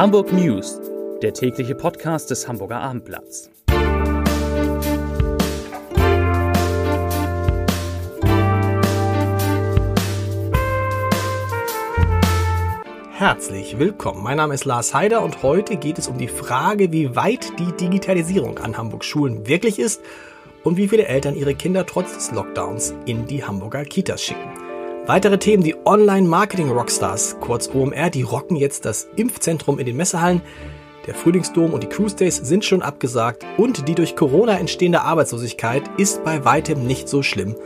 Hamburg News, der tägliche Podcast des Hamburger Abendblatts. Herzlich willkommen. Mein Name ist Lars Heider und heute geht es um die Frage, wie weit die Digitalisierung an Hamburgs Schulen wirklich ist und wie viele Eltern ihre Kinder trotz des Lockdowns in die Hamburger Kitas schicken. Weitere Themen, die Online-Marketing-Rockstars, kurz OMR, die rocken jetzt das Impfzentrum in den Messehallen. Der Frühlingsdom und die Cruise Days sind schon abgesagt und die durch Corona entstehende Arbeitslosigkeit ist bei weitem nicht so schlimm,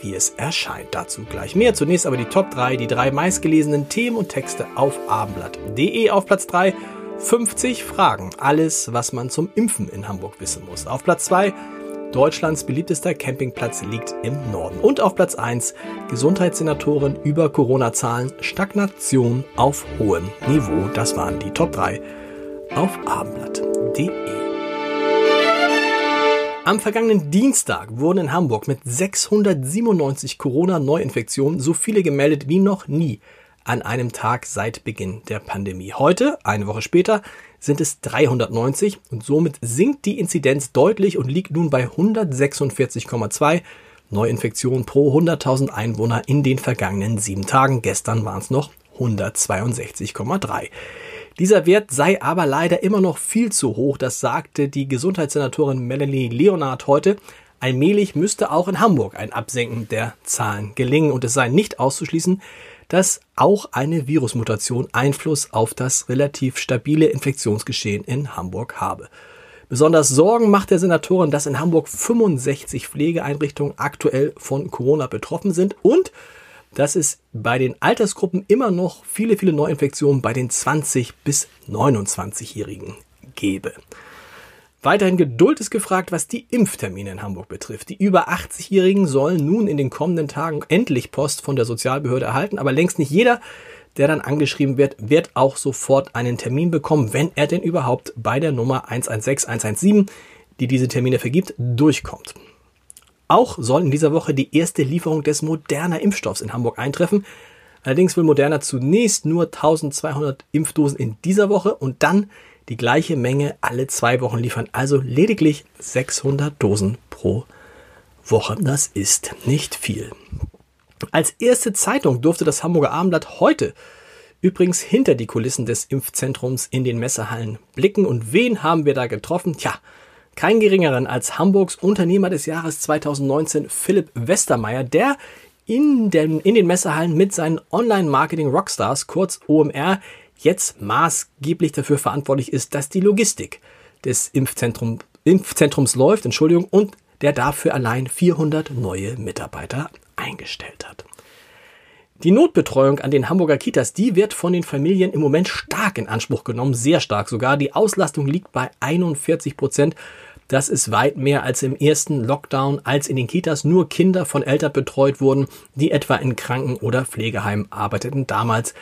wie es erscheint. Dazu gleich mehr. Zunächst aber die Top 3, die drei meistgelesenen Themen und Texte auf abendblatt.de auf Platz 3. 50 Fragen. Alles, was man zum Impfen in Hamburg wissen muss. Auf Platz 2 Deutschlands beliebtester Campingplatz liegt im Norden. Und auf Platz 1 Gesundheitssenatorin über Corona-Zahlen, Stagnation auf hohem Niveau. Das waren die Top 3 auf abendblatt.de. Am vergangenen Dienstag wurden in Hamburg mit 697 Corona-Neuinfektionen so viele gemeldet wie noch nie an einem Tag seit Beginn der Pandemie. Heute, eine Woche später, sind es 390 und somit sinkt die Inzidenz deutlich und liegt nun bei 146,2 Neuinfektionen pro 100.000 Einwohner in den vergangenen sieben Tagen. Gestern waren es noch 162,3. Dieser Wert sei aber leider immer noch viel zu hoch, das sagte die Gesundheitssenatorin Melanie Leonard heute. Allmählich müsste auch in Hamburg ein Absenken der Zahlen gelingen und es sei nicht auszuschließen, dass auch eine Virusmutation Einfluss auf das relativ stabile Infektionsgeschehen in Hamburg habe. Besonders Sorgen macht der Senatorin, dass in Hamburg 65 Pflegeeinrichtungen aktuell von Corona betroffen sind und dass es bei den Altersgruppen immer noch viele, viele Neuinfektionen bei den 20 bis 29-Jährigen gebe. Weiterhin Geduld ist gefragt, was die Impftermine in Hamburg betrifft. Die über 80-Jährigen sollen nun in den kommenden Tagen endlich Post von der Sozialbehörde erhalten, aber längst nicht jeder, der dann angeschrieben wird, wird auch sofort einen Termin bekommen, wenn er denn überhaupt bei der Nummer 116 117, die diese Termine vergibt, durchkommt. Auch soll in dieser Woche die erste Lieferung des Moderna Impfstoffs in Hamburg eintreffen. Allerdings will Moderna zunächst nur 1200 Impfdosen in dieser Woche und dann die gleiche Menge alle zwei Wochen liefern. Also lediglich 600 Dosen pro Woche. Das ist nicht viel. Als erste Zeitung durfte das Hamburger Abendblatt heute übrigens hinter die Kulissen des Impfzentrums in den Messehallen blicken. Und wen haben wir da getroffen? Tja, kein geringeren als Hamburgs Unternehmer des Jahres 2019, Philipp Westermeier, der in den, in den Messehallen mit seinen Online-Marketing-Rockstars, kurz OMR, jetzt maßgeblich dafür verantwortlich ist, dass die Logistik des Impfzentrum, Impfzentrums läuft, Entschuldigung, und der dafür allein 400 neue Mitarbeiter eingestellt hat. Die Notbetreuung an den Hamburger Kitas, die wird von den Familien im Moment stark in Anspruch genommen, sehr stark sogar. Die Auslastung liegt bei 41 Prozent. Das ist weit mehr als im ersten Lockdown, als in den Kitas nur Kinder von Eltern betreut wurden, die etwa in Kranken- oder Pflegeheimen arbeiteten. Damals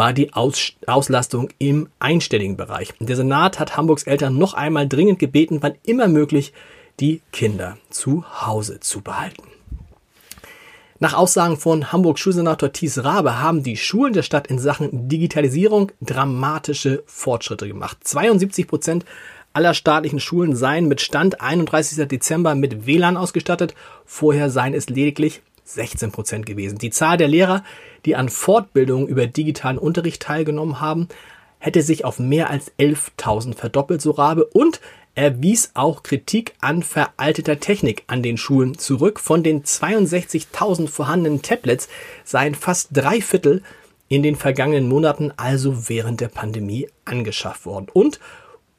war die Aus Auslastung im einstelligen Bereich. Der Senat hat Hamburgs Eltern noch einmal dringend gebeten, wann immer möglich die Kinder zu Hause zu behalten. Nach Aussagen von Hamburgs Schulsenator Thies Rabe haben die Schulen der Stadt in Sachen Digitalisierung dramatische Fortschritte gemacht. 72 Prozent aller staatlichen Schulen seien mit Stand 31. Dezember mit WLAN ausgestattet. Vorher seien es lediglich 16 Prozent gewesen. Die Zahl der Lehrer, die an Fortbildungen über digitalen Unterricht teilgenommen haben, hätte sich auf mehr als 11.000 verdoppelt, so Rabe. Und er wies auch Kritik an veralteter Technik an den Schulen zurück. Von den 62.000 vorhandenen Tablets seien fast drei Viertel in den vergangenen Monaten, also während der Pandemie, angeschafft worden. Und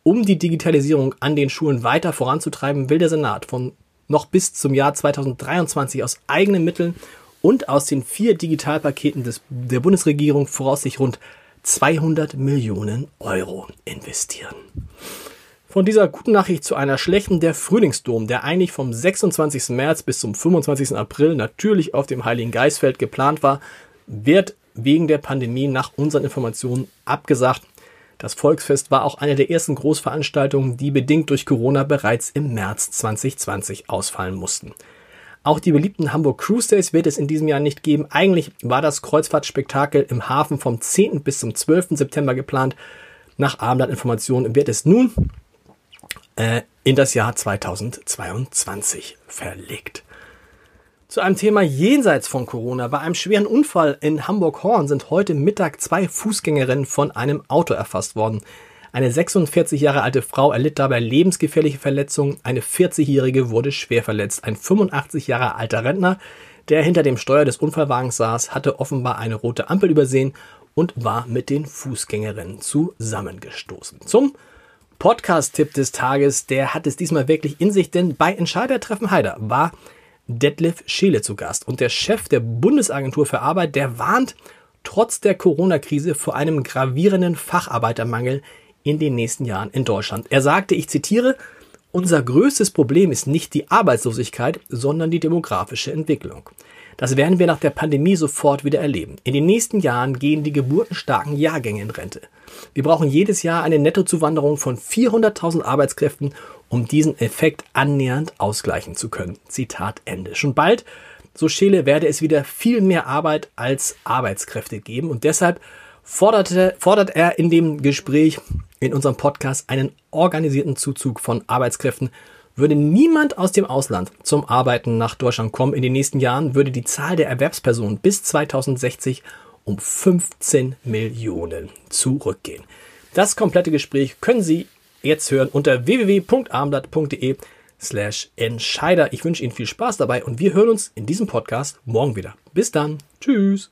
um die Digitalisierung an den Schulen weiter voranzutreiben, will der Senat von noch bis zum Jahr 2023 aus eigenen Mitteln und aus den vier Digitalpaketen des, der Bundesregierung voraussichtlich rund 200 Millionen Euro investieren. Von dieser guten Nachricht zu einer schlechten, der Frühlingsdom, der eigentlich vom 26. März bis zum 25. April natürlich auf dem Heiligen Geistfeld geplant war, wird wegen der Pandemie nach unseren Informationen abgesagt. Das Volksfest war auch eine der ersten Großveranstaltungen, die bedingt durch Corona bereits im März 2020 ausfallen mussten. Auch die beliebten Hamburg Cruise Days wird es in diesem Jahr nicht geben. Eigentlich war das Kreuzfahrtspektakel im Hafen vom 10. bis zum 12. September geplant. Nach Abendblatt-Informationen wird es nun äh, in das Jahr 2022 verlegt. Zu einem Thema jenseits von Corona. Bei einem schweren Unfall in Hamburg-Horn sind heute Mittag zwei Fußgängerinnen von einem Auto erfasst worden. Eine 46 Jahre alte Frau erlitt dabei lebensgefährliche Verletzungen, eine 40-jährige wurde schwer verletzt. Ein 85 Jahre alter Rentner, der hinter dem Steuer des Unfallwagens saß, hatte offenbar eine rote Ampel übersehen und war mit den Fußgängerinnen zusammengestoßen. Zum Podcast-Tipp des Tages, der hat es diesmal wirklich in sich, denn bei Entscheidertreffen Heider war Detlef Scheele zu Gast. Und der Chef der Bundesagentur für Arbeit, der warnt trotz der Corona-Krise vor einem gravierenden Facharbeitermangel in den nächsten Jahren in Deutschland. Er sagte, ich zitiere, unser größtes Problem ist nicht die Arbeitslosigkeit, sondern die demografische Entwicklung. Das werden wir nach der Pandemie sofort wieder erleben. In den nächsten Jahren gehen die geburtenstarken Jahrgänge in Rente. Wir brauchen jedes Jahr eine Nettozuwanderung von 400.000 Arbeitskräften, um diesen Effekt annähernd ausgleichen zu können. Zitat Ende. Schon bald, so Scheele, werde es wieder viel mehr Arbeit als Arbeitskräfte geben und deshalb forderte, fordert er in dem Gespräch in unserem Podcast einen organisierten Zuzug von Arbeitskräften. Würde niemand aus dem Ausland zum Arbeiten nach Deutschland kommen in den nächsten Jahren, würde die Zahl der Erwerbspersonen bis 2060 um 15 Millionen zurückgehen. Das komplette Gespräch können Sie jetzt hören unter www.armblatt.de slash Entscheider. Ich wünsche Ihnen viel Spaß dabei und wir hören uns in diesem Podcast morgen wieder. Bis dann. Tschüss.